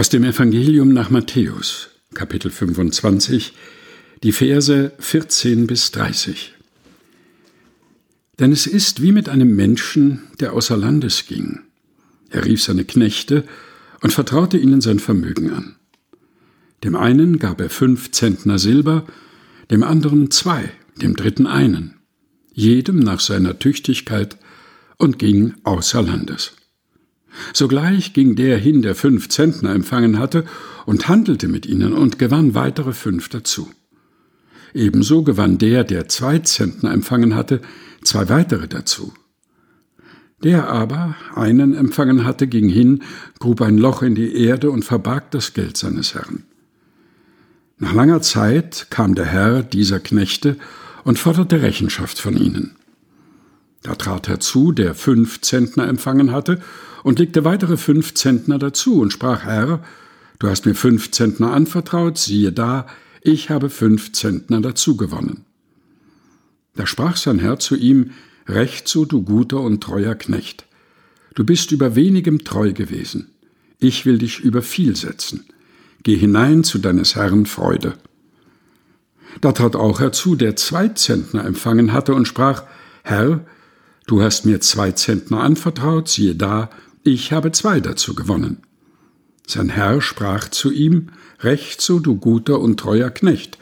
Aus dem Evangelium nach Matthäus, Kapitel 25, die Verse 14 bis 30. Denn es ist wie mit einem Menschen, der außer Landes ging. Er rief seine Knechte und vertraute ihnen sein Vermögen an. Dem einen gab er fünf Zentner Silber, dem anderen zwei, dem dritten einen, jedem nach seiner Tüchtigkeit, und ging außer Landes. Sogleich ging der hin, der fünf Zentner empfangen hatte, und handelte mit ihnen und gewann weitere fünf dazu. Ebenso gewann der, der zwei Zentner empfangen hatte, zwei weitere dazu. Der aber einen empfangen hatte, ging hin, grub ein Loch in die Erde und verbarg das Geld seines Herrn. Nach langer Zeit kam der Herr dieser Knechte und forderte Rechenschaft von ihnen. Da trat herzu, der fünf Zentner empfangen hatte, und legte weitere fünf Zentner dazu und sprach, Herr, du hast mir fünf Zentner anvertraut, siehe da, ich habe fünf Zentner dazu gewonnen. Da sprach sein Herr zu ihm, Recht so, du guter und treuer Knecht. Du bist über wenigem treu gewesen. Ich will dich über viel setzen. Geh hinein zu deines Herrn Freude. Da trat auch herzu, der zwei Zentner empfangen hatte und sprach, Herr, Du hast mir zwei Zentner anvertraut, siehe da, ich habe zwei dazu gewonnen. Sein Herr sprach zu ihm, Recht so, du guter und treuer Knecht,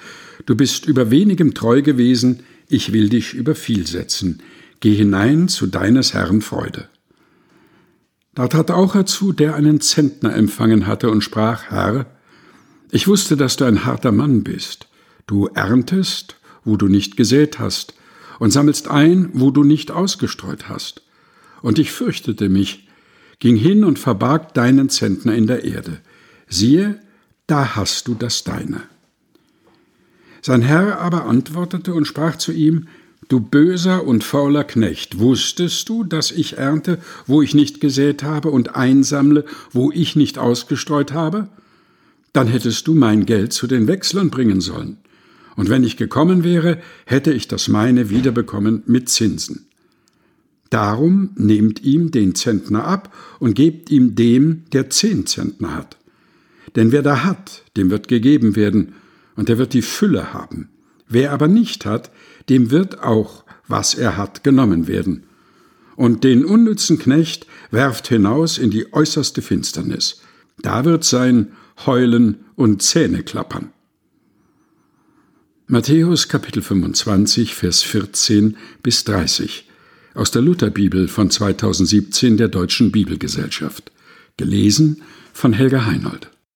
du bist über wenigem treu gewesen, ich will dich über viel setzen, geh hinein zu deines Herrn Freude. Da trat auch herzu, der einen Zentner empfangen hatte und sprach, Herr, ich wusste, dass du ein harter Mann bist, du erntest, wo du nicht gesät hast, und sammelst ein, wo du nicht ausgestreut hast. Und ich fürchtete mich, ging hin und verbarg deinen Zentner in der Erde. Siehe, da hast du das deine. Sein Herr aber antwortete und sprach zu ihm, Du böser und fauler Knecht, wusstest du, dass ich ernte, wo ich nicht gesät habe, und einsammle, wo ich nicht ausgestreut habe? Dann hättest du mein Geld zu den Wechslern bringen sollen und wenn ich gekommen wäre, hätte ich das meine wiederbekommen mit Zinsen. Darum nehmt ihm den Zentner ab und gebt ihm dem, der zehn Zentner hat. Denn wer da hat, dem wird gegeben werden, und er wird die Fülle haben. Wer aber nicht hat, dem wird auch, was er hat, genommen werden. Und den unnützen Knecht werft hinaus in die äußerste Finsternis. Da wird sein Heulen und Zähne klappern. Matthäus Kapitel 25, Vers 14 bis 30 aus der Lutherbibel von 2017 der Deutschen Bibelgesellschaft. Gelesen von Helga Heinold.